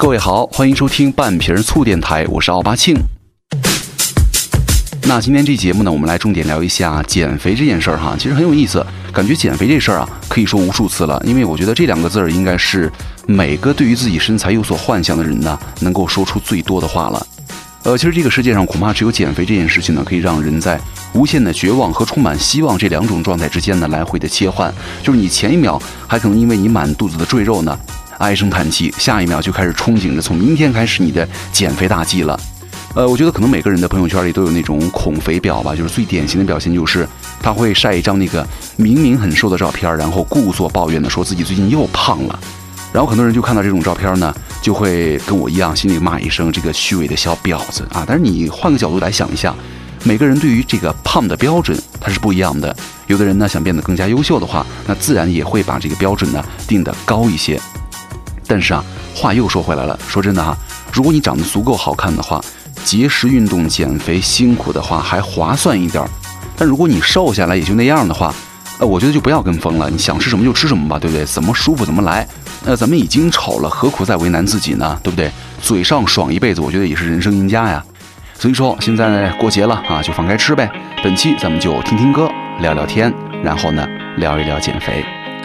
各位好，欢迎收听半瓶醋电台，我是奥巴庆。那今天这节目呢，我们来重点聊一下减肥这件事儿哈，其实很有意思。感觉减肥这事儿啊，可以说无数次了，因为我觉得这两个字儿应该是每个对于自己身材有所幻想的人呢，能够说出最多的话了。呃，其实这个世界上恐怕只有减肥这件事情呢，可以让人在无限的绝望和充满希望这两种状态之间呢来回的切换。就是你前一秒还可能因为你满肚子的赘肉呢。唉声叹气，下一秒就开始憧憬着从明天开始你的减肥大计了。呃，我觉得可能每个人的朋友圈里都有那种恐肥表吧，就是最典型的表现就是他会晒一张那个明明很瘦的照片，然后故作抱怨的说自己最近又胖了。然后很多人就看到这种照片呢，就会跟我一样心里骂一声这个虚伪的小婊子啊。但是你换个角度来想一下，每个人对于这个胖的标准它是不一样的。有的人呢想变得更加优秀的话，那自然也会把这个标准呢定得高一些。但是啊，话又说回来了，说真的哈，如果你长得足够好看的话，节食运动减肥辛苦的话还划算一点儿。但如果你瘦下来也就那样的话，呃，我觉得就不要跟风了。你想吃什么就吃什么吧，对不对？怎么舒服怎么来。那咱们已经丑了，何苦再为难自己呢？对不对？嘴上爽一辈子，我觉得也是人生赢家呀。所以说，现在过节了啊，就放开吃呗。本期咱们就听听歌，聊聊天，然后呢，聊一聊减肥。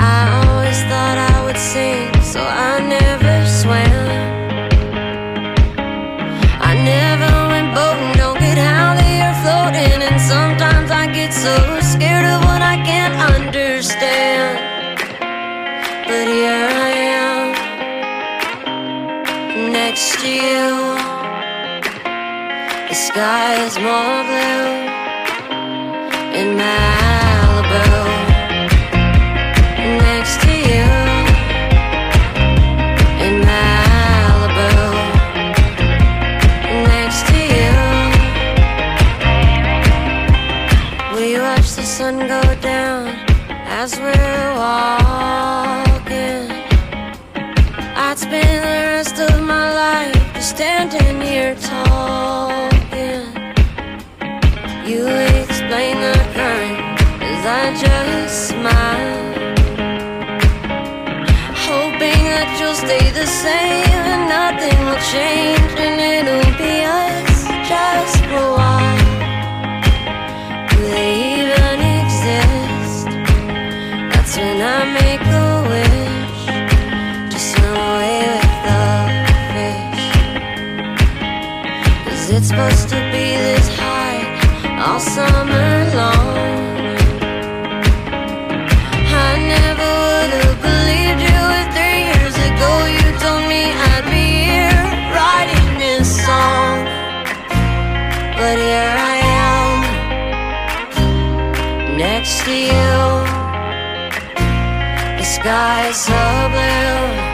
I always thought I would sing so I never swam. I never went boating, don't get out there floating, and sometimes I get so scared of what I can't understand. But here I am, next to you. The sky is more blue in Malibu. Sun go down as we're walking. I'd spend the rest of my life just standing here talking. You explain the current as I just smile hoping that you'll stay the same and nothing will change and it'll be us just for a while. Supposed to be this high all summer long. I never would have believed you if three years ago you told me I'd be here writing this song. But here I am, next to you. The sky is so blue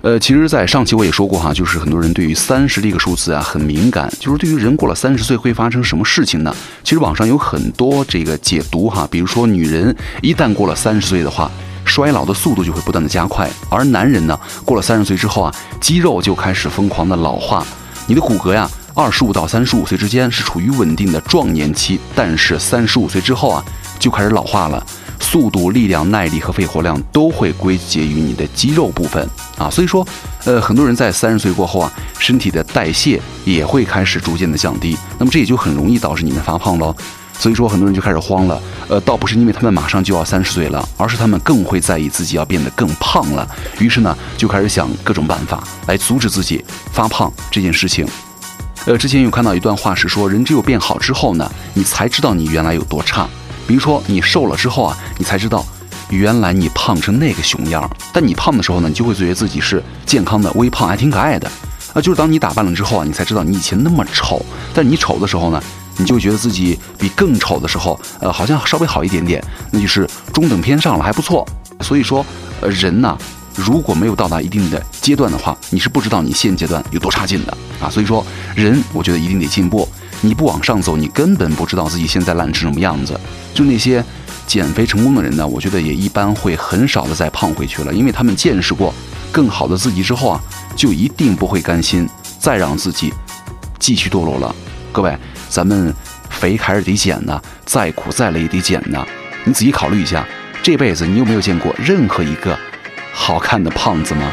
呃，其实，在上期我也说过哈，就是很多人对于三十这个数字啊很敏感，就是对于人过了三十岁会发生什么事情呢？其实网上有很多这个解读哈，比如说女人一旦过了三十岁的话，衰老的速度就会不断的加快，而男人呢，过了三十岁之后啊，肌肉就开始疯狂的老化，你的骨骼呀，二十五到三十五岁之间是处于稳定的壮年期，但是三十五岁之后啊，就开始老化了。速度、力量、耐力和肺活量都会归结于你的肌肉部分啊，所以说，呃，很多人在三十岁过后啊，身体的代谢也会开始逐渐的降低，那么这也就很容易导致你们发胖喽。所以说，很多人就开始慌了，呃，倒不是因为他们马上就要三十岁了，而是他们更会在意自己要变得更胖了，于是呢，就开始想各种办法来阻止自己发胖这件事情。呃，之前有看到一段话是说，人只有变好之后呢，你才知道你原来有多差。比如说你瘦了之后啊，你才知道，原来你胖成那个熊样。但你胖的时候呢，你就会觉得自己是健康的、微胖，还挺可爱的。啊，就是当你打扮了之后啊，你才知道你以前那么丑。但你丑的时候呢，你就觉得自己比更丑的时候，呃，好像稍微好一点点，那就是中等偏上了，还不错。所以说，呃，人呢，如果没有到达一定的阶段的话，你是不知道你现阶段有多差劲的啊。所以说，人我觉得一定得进步。你不往上走，你根本不知道自己现在烂成什么样子。就那些减肥成功的人呢，我觉得也一般会很少的再胖回去了，因为他们见识过更好的自己之后啊，就一定不会甘心再让自己继续堕落了。各位，咱们肥还是得减呢，再苦再累也得减呢。你仔细考虑一下，这辈子你有没有见过任何一个好看的胖子吗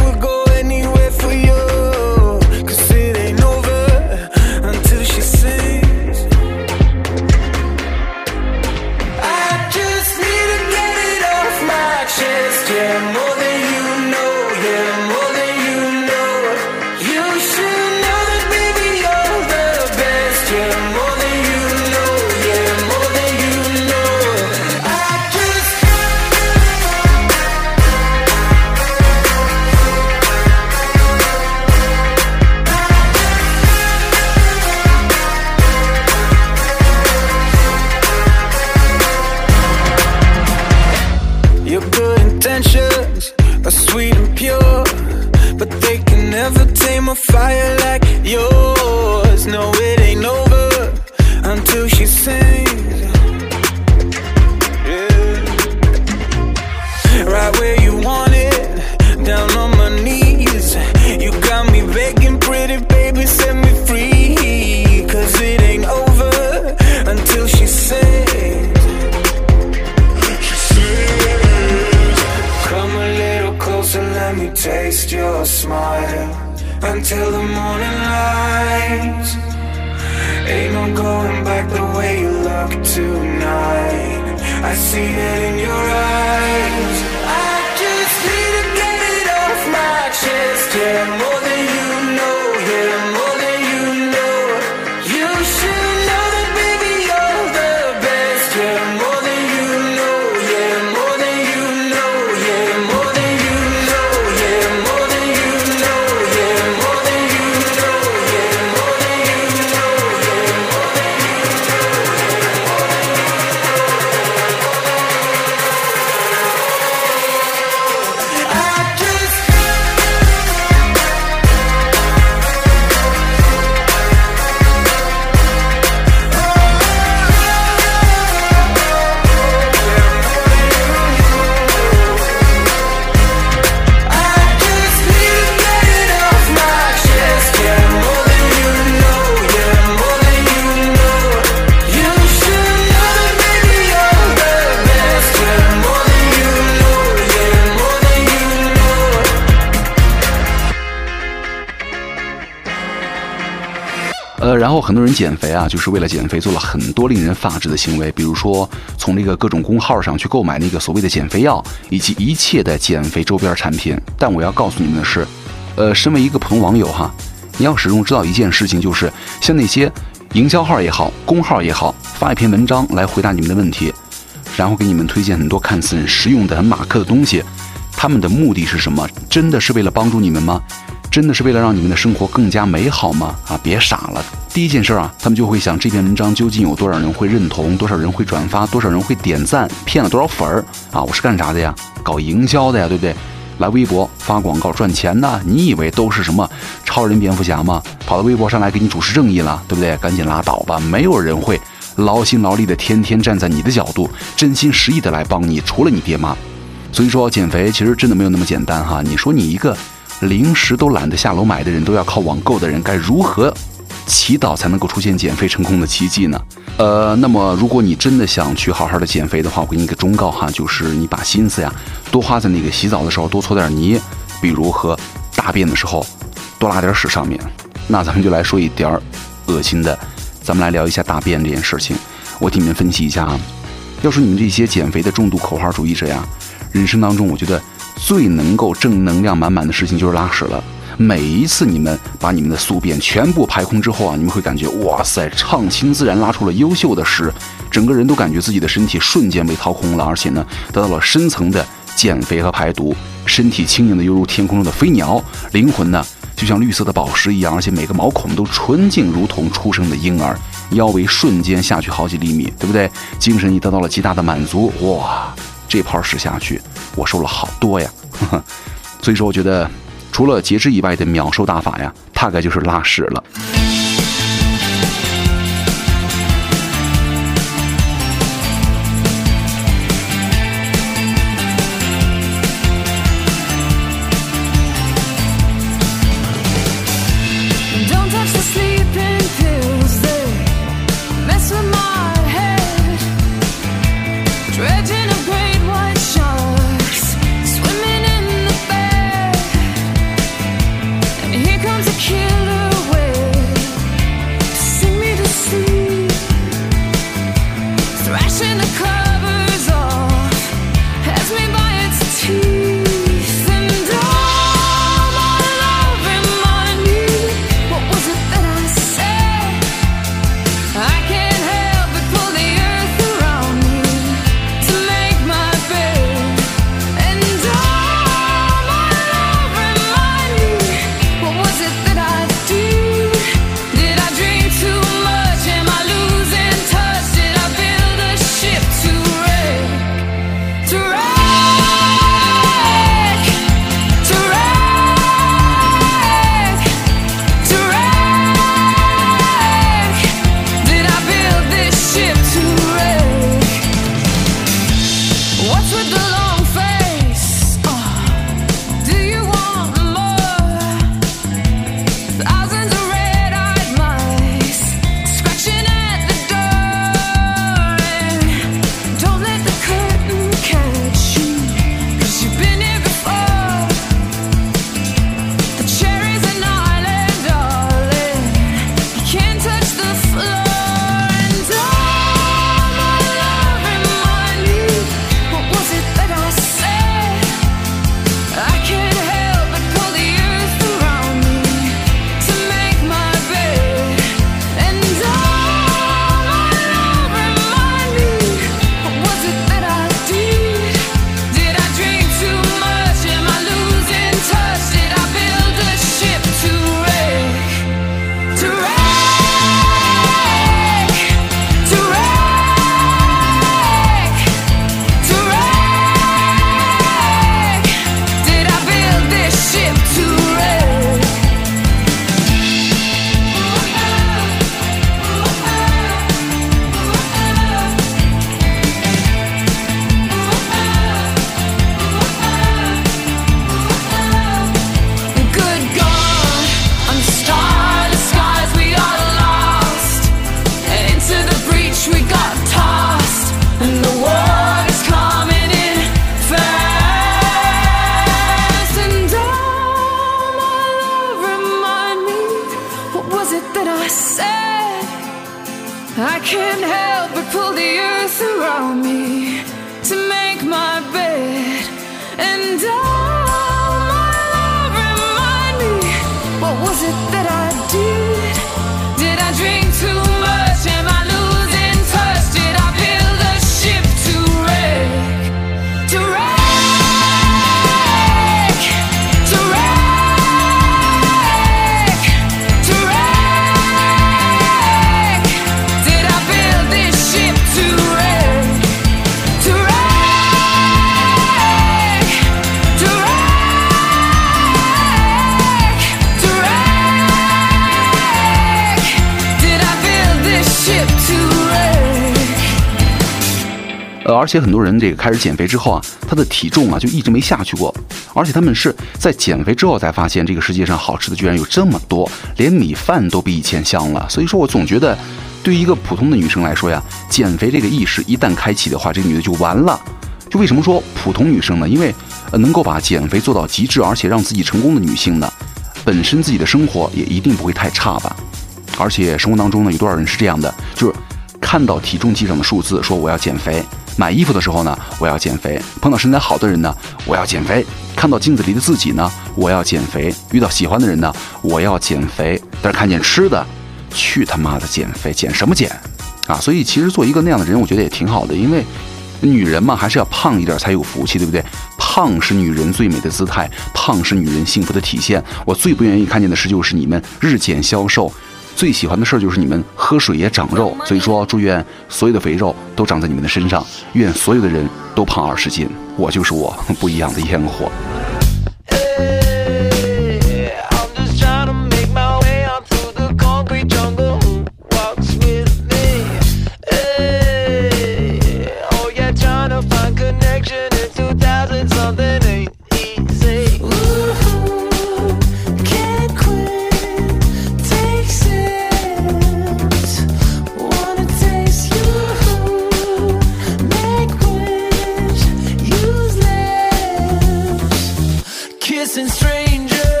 in your eyes. 然后很多人减肥啊，就是为了减肥做了很多令人发指的行为，比如说从那个各种公号上去购买那个所谓的减肥药，以及一切的减肥周边产品。但我要告诉你们的是，呃，身为一个普通网友哈，你要始终知道一件事情，就是像那些营销号也好，公号也好，发一篇文章来回答你们的问题，然后给你们推荐很多看似很实用的、很马克的东西，他们的目的是什么？真的是为了帮助你们吗？真的是为了让你们的生活更加美好吗？啊，别傻了！第一件事啊，他们就会想这篇文章究竟有多少人会认同，多少人会转发，多少人会点赞，骗了多少粉儿啊？我是干啥的呀？搞营销的呀，对不对？来微博发广告赚钱的，你以为都是什么超人、蝙蝠侠吗？跑到微博上来给你主持正义了，对不对？赶紧拉倒吧！没有人会劳心劳力的天天站在你的角度，真心实意的来帮你，除了你爹妈。所以说，减肥其实真的没有那么简单哈！你说你一个。零食都懒得下楼买的人，都要靠网购的人，该如何祈祷才能够出现减肥成功的奇迹呢？呃，那么如果你真的想去好好的减肥的话，我给你一个忠告哈，就是你把心思呀多花在那个洗澡的时候多搓点泥，比如和大便的时候多拉点屎上面。那咱们就来说一点儿恶心的，咱们来聊一下大便这件事情。我替你们分析一下啊，要说你们这些减肥的重度口号主义者呀，人生当中我觉得。最能够正能量满满的事情就是拉屎了。每一次你们把你们的宿便全部排空之后啊，你们会感觉哇塞，畅清自然拉出了优秀的屎，整个人都感觉自己的身体瞬间被掏空了，而且呢，得到了深层的减肥和排毒，身体轻盈的犹如天空中的飞鸟，灵魂呢就像绿色的宝石一样，而且每个毛孔都纯净，如同出生的婴儿，腰围瞬间下去好几厘米，对不对？精神也得到了极大的满足，哇！这泡屎下去，我瘦了好多呀！所以说，我觉得除了节制以外的秒瘦大法呀，大概就是拉屎了。而且很多人这个开始减肥之后啊，他的体重啊就一直没下去过，而且他们是在减肥之后才发现这个世界上好吃的居然有这么多，连米饭都比以前香了。所以说我总觉得，对于一个普通的女生来说呀，减肥这个意识一旦开启的话，这个女的就完了。就为什么说普通女生呢？因为能够把减肥做到极致，而且让自己成功的女性呢，本身自己的生活也一定不会太差吧。而且生活当中呢，有多少人是这样的？就是看到体重计上的数字，说我要减肥；买衣服的时候呢，我要减肥；碰到身材好的人呢，我要减肥；看到镜子里的自己呢，我要减肥；遇到喜欢的人呢，我要减肥。但是看见吃的，去他妈的减肥，减什么减啊？所以其实做一个那样的人，我觉得也挺好的，因为女人嘛，还是要胖一点才有福气，对不对？胖是女人最美的姿态，胖是女人幸福的体现。我最不愿意看见的事就是你们日减消瘦，最喜欢的事儿就是你们喝水也长肉。所以说，祝愿所有的肥肉都长在你们的身上，愿所有的人都胖二十斤。我就是我，不一样的烟火。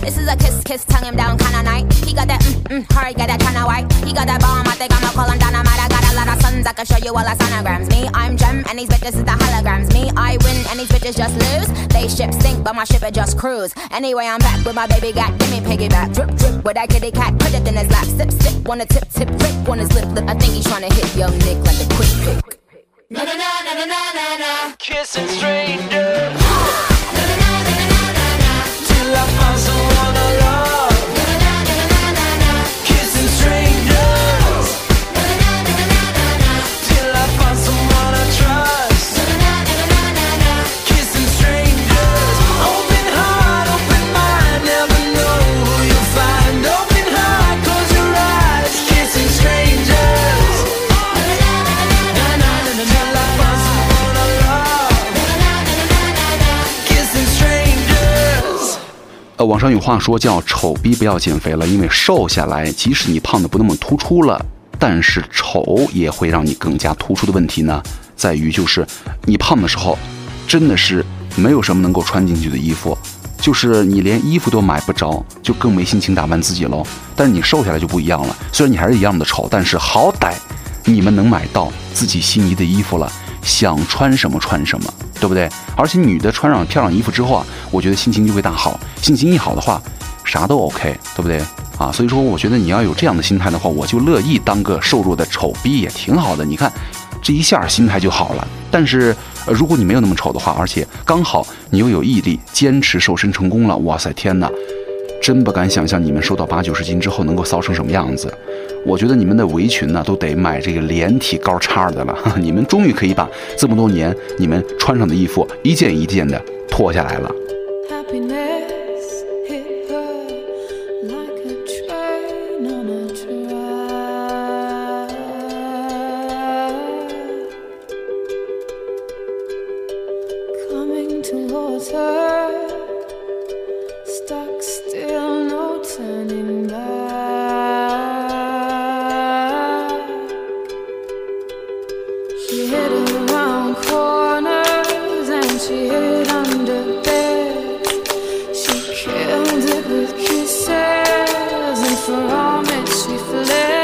This is a kiss, kiss, tongue him down kinda night. He got that mm mm, hard, got that kinda white. He got that bomb, I think I'ma call him dynamite. I got a lot of sons, I can show you all the sonograms. Me, I'm Gem, and these bitches is the holograms. Me, I win, and these bitches just lose. They ship sink, but my ship it just cruise. Anyway, I'm back with my baby got. Give me piggyback, drip, drip, with that kitty cat. Put it in his lap, sip, sip, wanna tip, tip, rip on his lip, lip. I think he's trying to hit young Nick like a quick pick. Na na na na na na na na. Kissing strangers. la paso 网上有话说叫“丑逼不要减肥了”，因为瘦下来，即使你胖的不那么突出了，但是丑也会让你更加突出的问题呢，在于就是你胖的时候，真的是没有什么能够穿进去的衣服，就是你连衣服都买不着，就更没心情打扮自己喽。但是你瘦下来就不一样了，虽然你还是一样的丑，但是好歹你们能买到自己心仪的衣服了，想穿什么穿什么，对不对？而且女的穿上漂亮衣服之后啊，我觉得心情就会大好，心情一好的话，啥都 OK，对不对？啊，所以说我觉得你要有这样的心态的话，我就乐意当个瘦弱的丑逼也挺好的。你看，这一下心态就好了。但是、如果你没有那么丑的话，而且刚好你又有毅力，坚持瘦身成功了，哇塞，天哪！真不敢想象你们瘦到八九十斤之后能够骚成什么样子。我觉得你们的围裙呢，都得买这个连体高叉的了。你们终于可以把这么多年你们穿上的衣服一件一件的脱下来了。Promise you'll.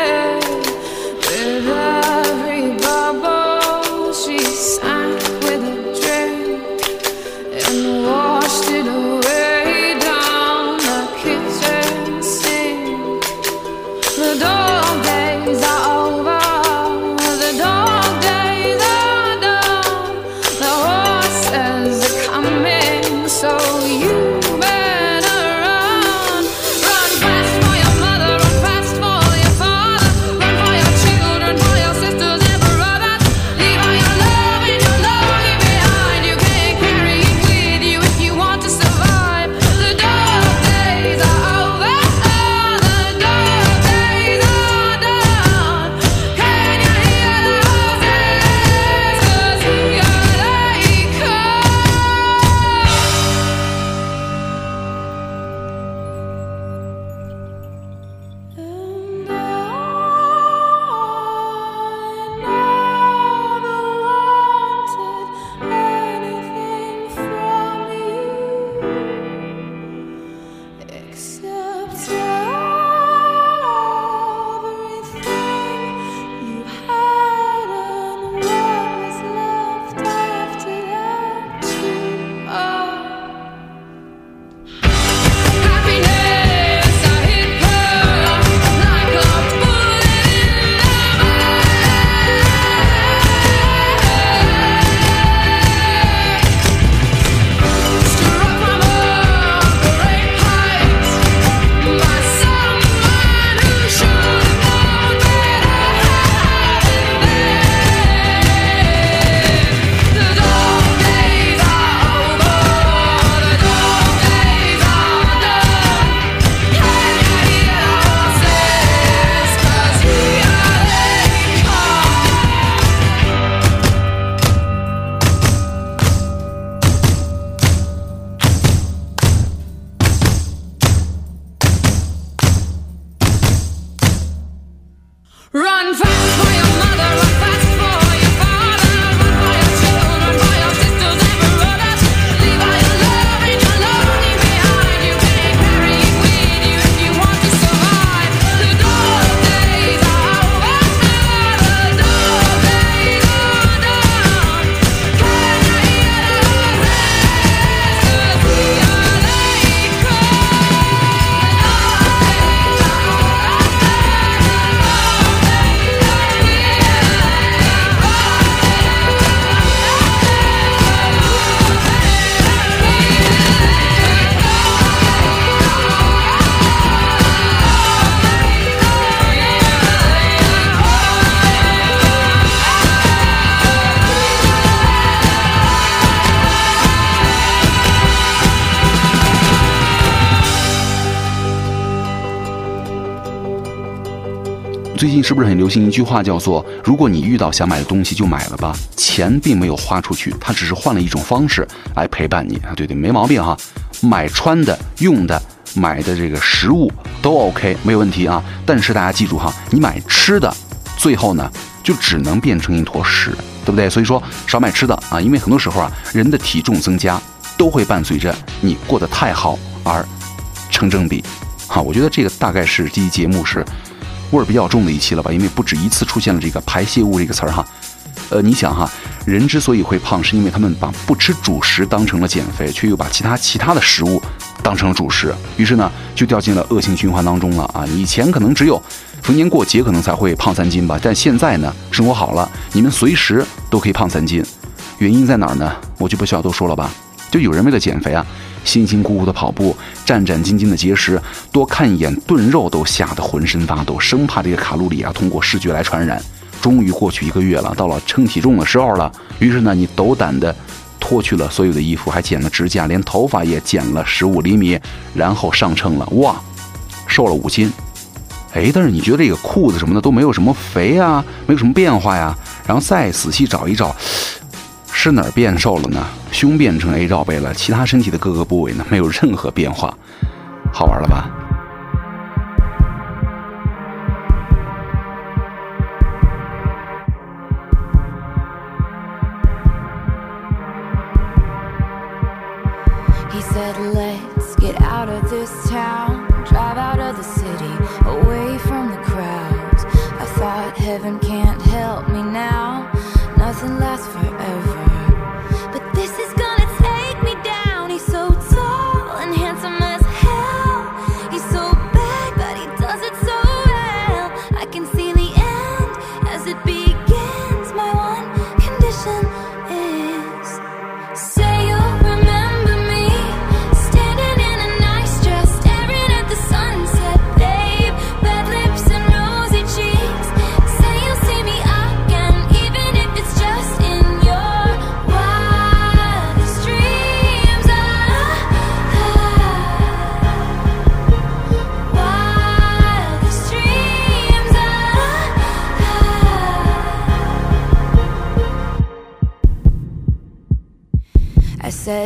是不是很流行一句话，叫做“如果你遇到想买的东西，就买了吧”。钱并没有花出去，它只是换了一种方式来陪伴你啊。对对，没毛病哈。买穿的、用的，买的这个食物都 OK，没有问题啊。但是大家记住哈，你买吃的，最后呢就只能变成一坨屎，对不对？所以说少买吃的啊，因为很多时候啊，人的体重增加都会伴随着你过得太好而成正比。好，我觉得这个大概是这期节目是味儿比较重的一期了吧，因为不止一次出现了这个排泄物这个词儿哈。呃，你想哈，人之所以会胖，是因为他们把不吃主食当成了减肥，却又把其他其他的食物当成了主食，于是呢，就掉进了恶性循环当中了啊！以前可能只有逢年过节可能才会胖三斤吧，但现在呢，生活好了，你们随时都可以胖三斤，原因在哪儿呢？我就不需要多说了吧。就有人为了减肥啊，辛辛苦苦的跑步，战战兢兢的节食，多看一眼炖肉都吓得浑身发抖，生怕这个卡路里啊通过视觉来传染。终于过去一个月了，到了称体重的时候了。于是呢，你斗胆的脱去了所有的衣服，还剪了指甲，连头发也剪了十五厘米，然后上称了。哇，瘦了五斤。哎，但是你觉得这个裤子什么的都没有什么肥啊，没有什么变化呀？然后再仔细找一找，是哪儿变瘦了呢？胸变成 A 罩杯了，其他身体的各个部位呢没有任何变化，好玩了吧？He said, Let's get out of this town, drive out of the city, away from the crowds. I thought heaven can't help me now, nothing lasts forever.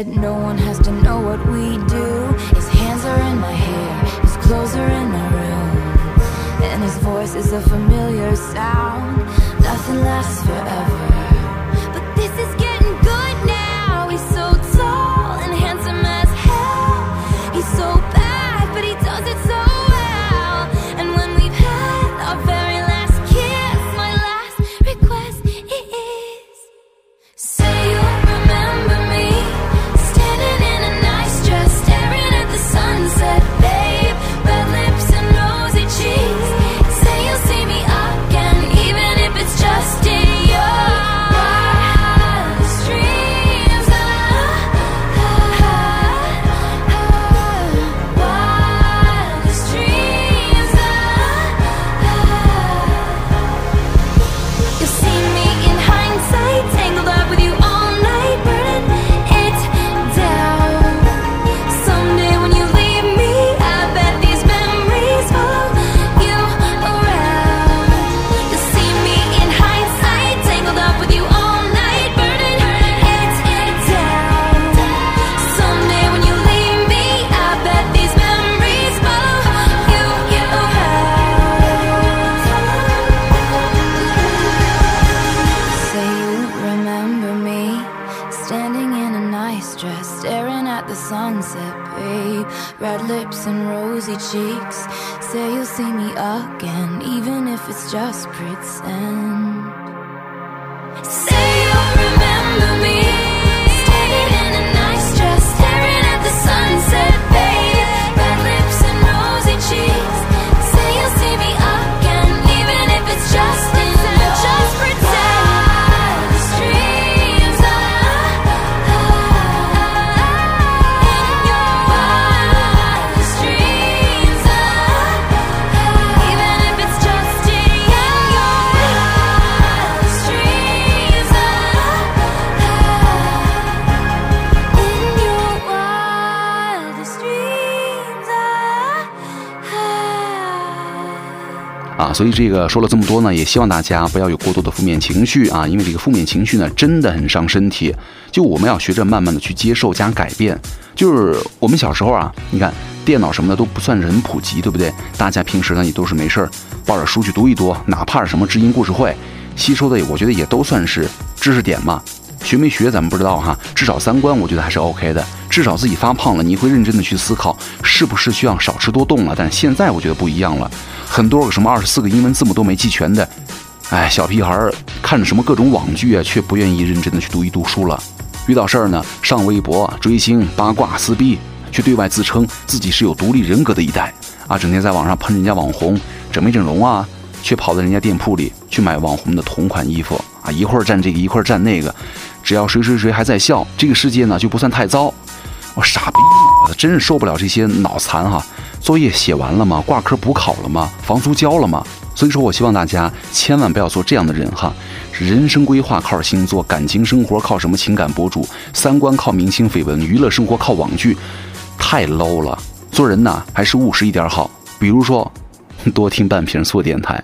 Said no one has to know what we do. His hands are in my hair, his clothes are in my room, and his voice is a familiar sound. Nothing lasts forever, 所以这个说了这么多呢，也希望大家不要有过多的负面情绪啊，因为这个负面情绪呢真的很伤身体。就我们要学着慢慢的去接受加改变。就是我们小时候啊，你看电脑什么的都不算是很普及，对不对？大家平时呢也都是没事儿抱着书去读一读，哪怕是什么知音故事会，吸收的我觉得也都算是知识点嘛。学没学咱们不知道哈，至少三观我觉得还是 OK 的。至少自己发胖了，你会认真的去思考是不是需要少吃多动了。但是现在我觉得不一样了，很多个什么二十四个英文字母都没记全的，哎，小屁孩儿看着什么各种网剧啊，却不愿意认真的去读一读书了。遇到事儿呢，上微博追星、八卦、撕逼，却对外自称自己是有独立人格的一代啊，整天在网上喷人家网红整没整容啊，却跑到人家店铺里去买网红的同款衣服啊，一会儿占这个，一会儿占那个，只要谁谁谁还在笑，这个世界呢就不算太糟。我傻逼，我真是受不了这些脑残哈！作业写完了吗？挂科补考了吗？房租交了吗？所以说我希望大家千万不要做这样的人哈！人生规划靠星座，感情生活靠什么情感博主，三观靠明星绯闻，娱乐生活靠网剧，太 low 了。做人呐，还是务实一点好。比如说，多听半瓶醋电台。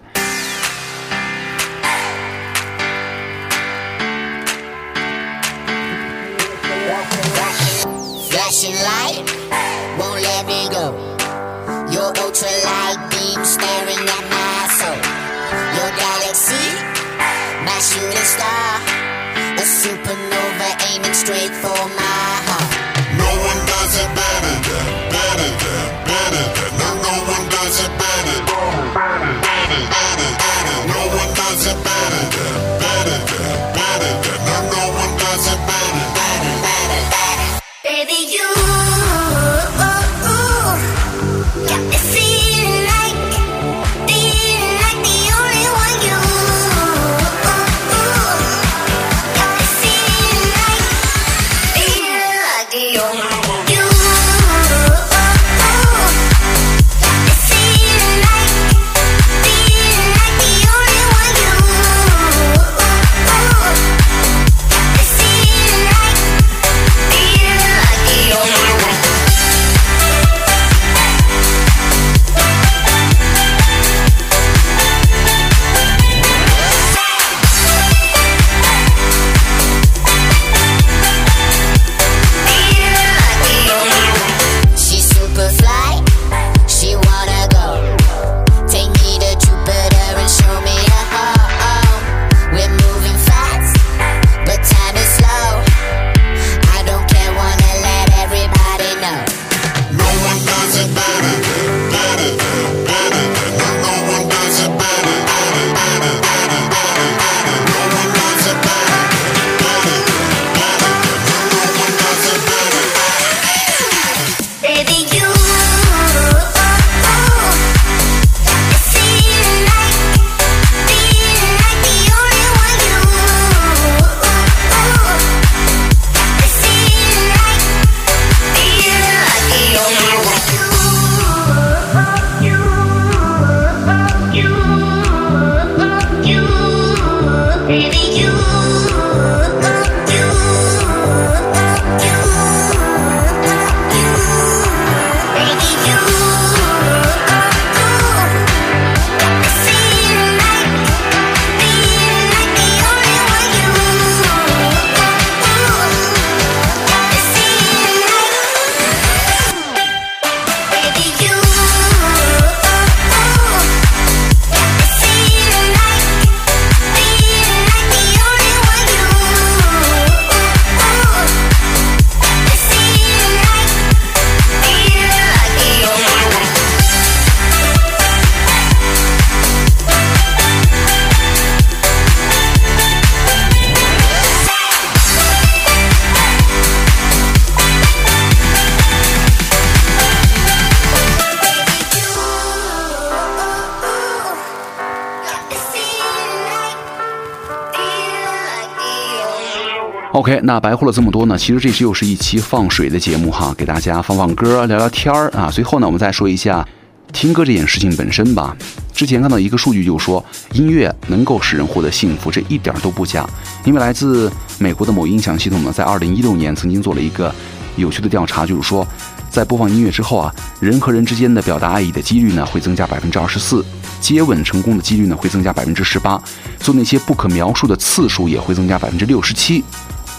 OK，那白话了这么多呢，其实这是又是一期放水的节目哈，给大家放放歌、聊聊天儿啊。随后呢，我们再说一下听歌这件事情本身吧。之前看到一个数据，就是说音乐能够使人获得幸福，这一点都不假。因为来自美国的某音响系统呢，在二零一六年曾经做了一个有趣的调查，就是说，在播放音乐之后啊，人和人之间的表达爱意的几率呢会增加百分之二十四，接吻成功的几率呢会增加百分之十八，做那些不可描述的次数也会增加百分之六十七。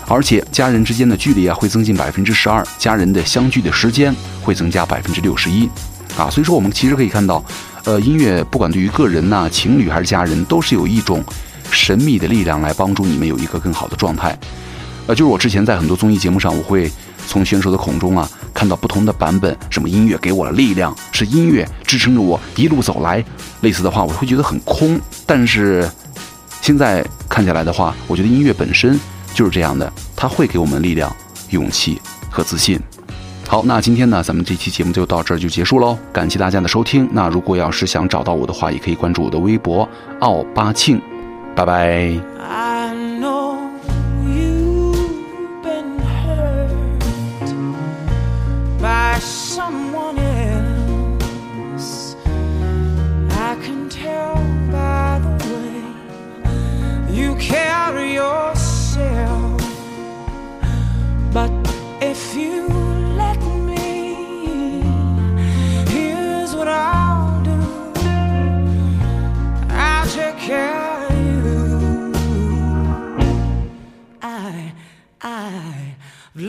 而且家人之间的距离啊会增进百分之十二，家人的相聚的时间会增加百分之六十一，啊，所以说我们其实可以看到，呃，音乐不管对于个人呐、情侣还是家人，都是有一种神秘的力量来帮助你们有一个更好的状态。呃，就是我之前在很多综艺节目上，我会从选手的口中啊看到不同的版本，什么音乐给我了力量，是音乐支撑着我一路走来，类似的话，我会觉得很空。但是现在看下来的话，我觉得音乐本身就是这样的，它会给我们力量、勇气和自信。好，那今天呢，咱们这期节目就到这儿就结束喽，感谢大家的收听。那如果要是想找到我的话，也可以关注我的微博奥巴庆，拜拜。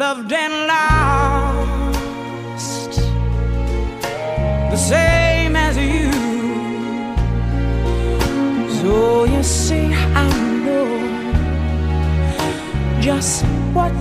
Loved and lost the same as you. So you see, I know just what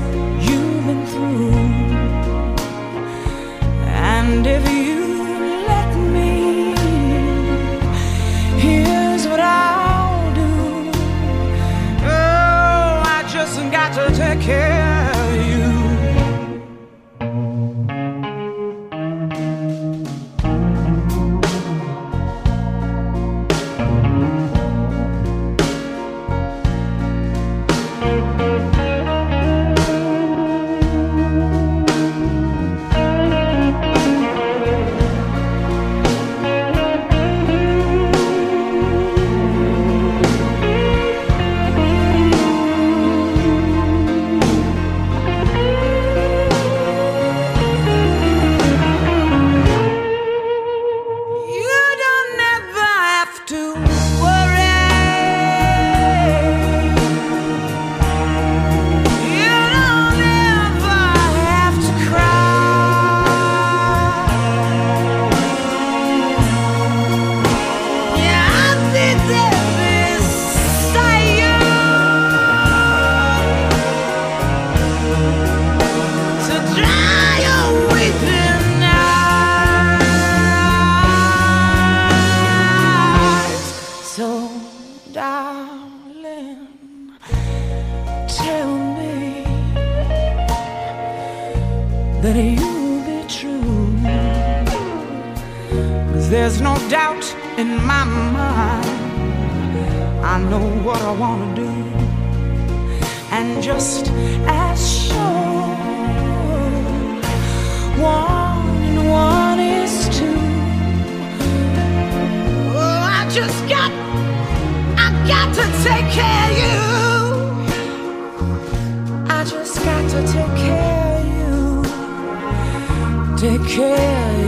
and just as sure, one and one is two. Oh, I just got, I got to take care of you. I just got to take care of you. Take care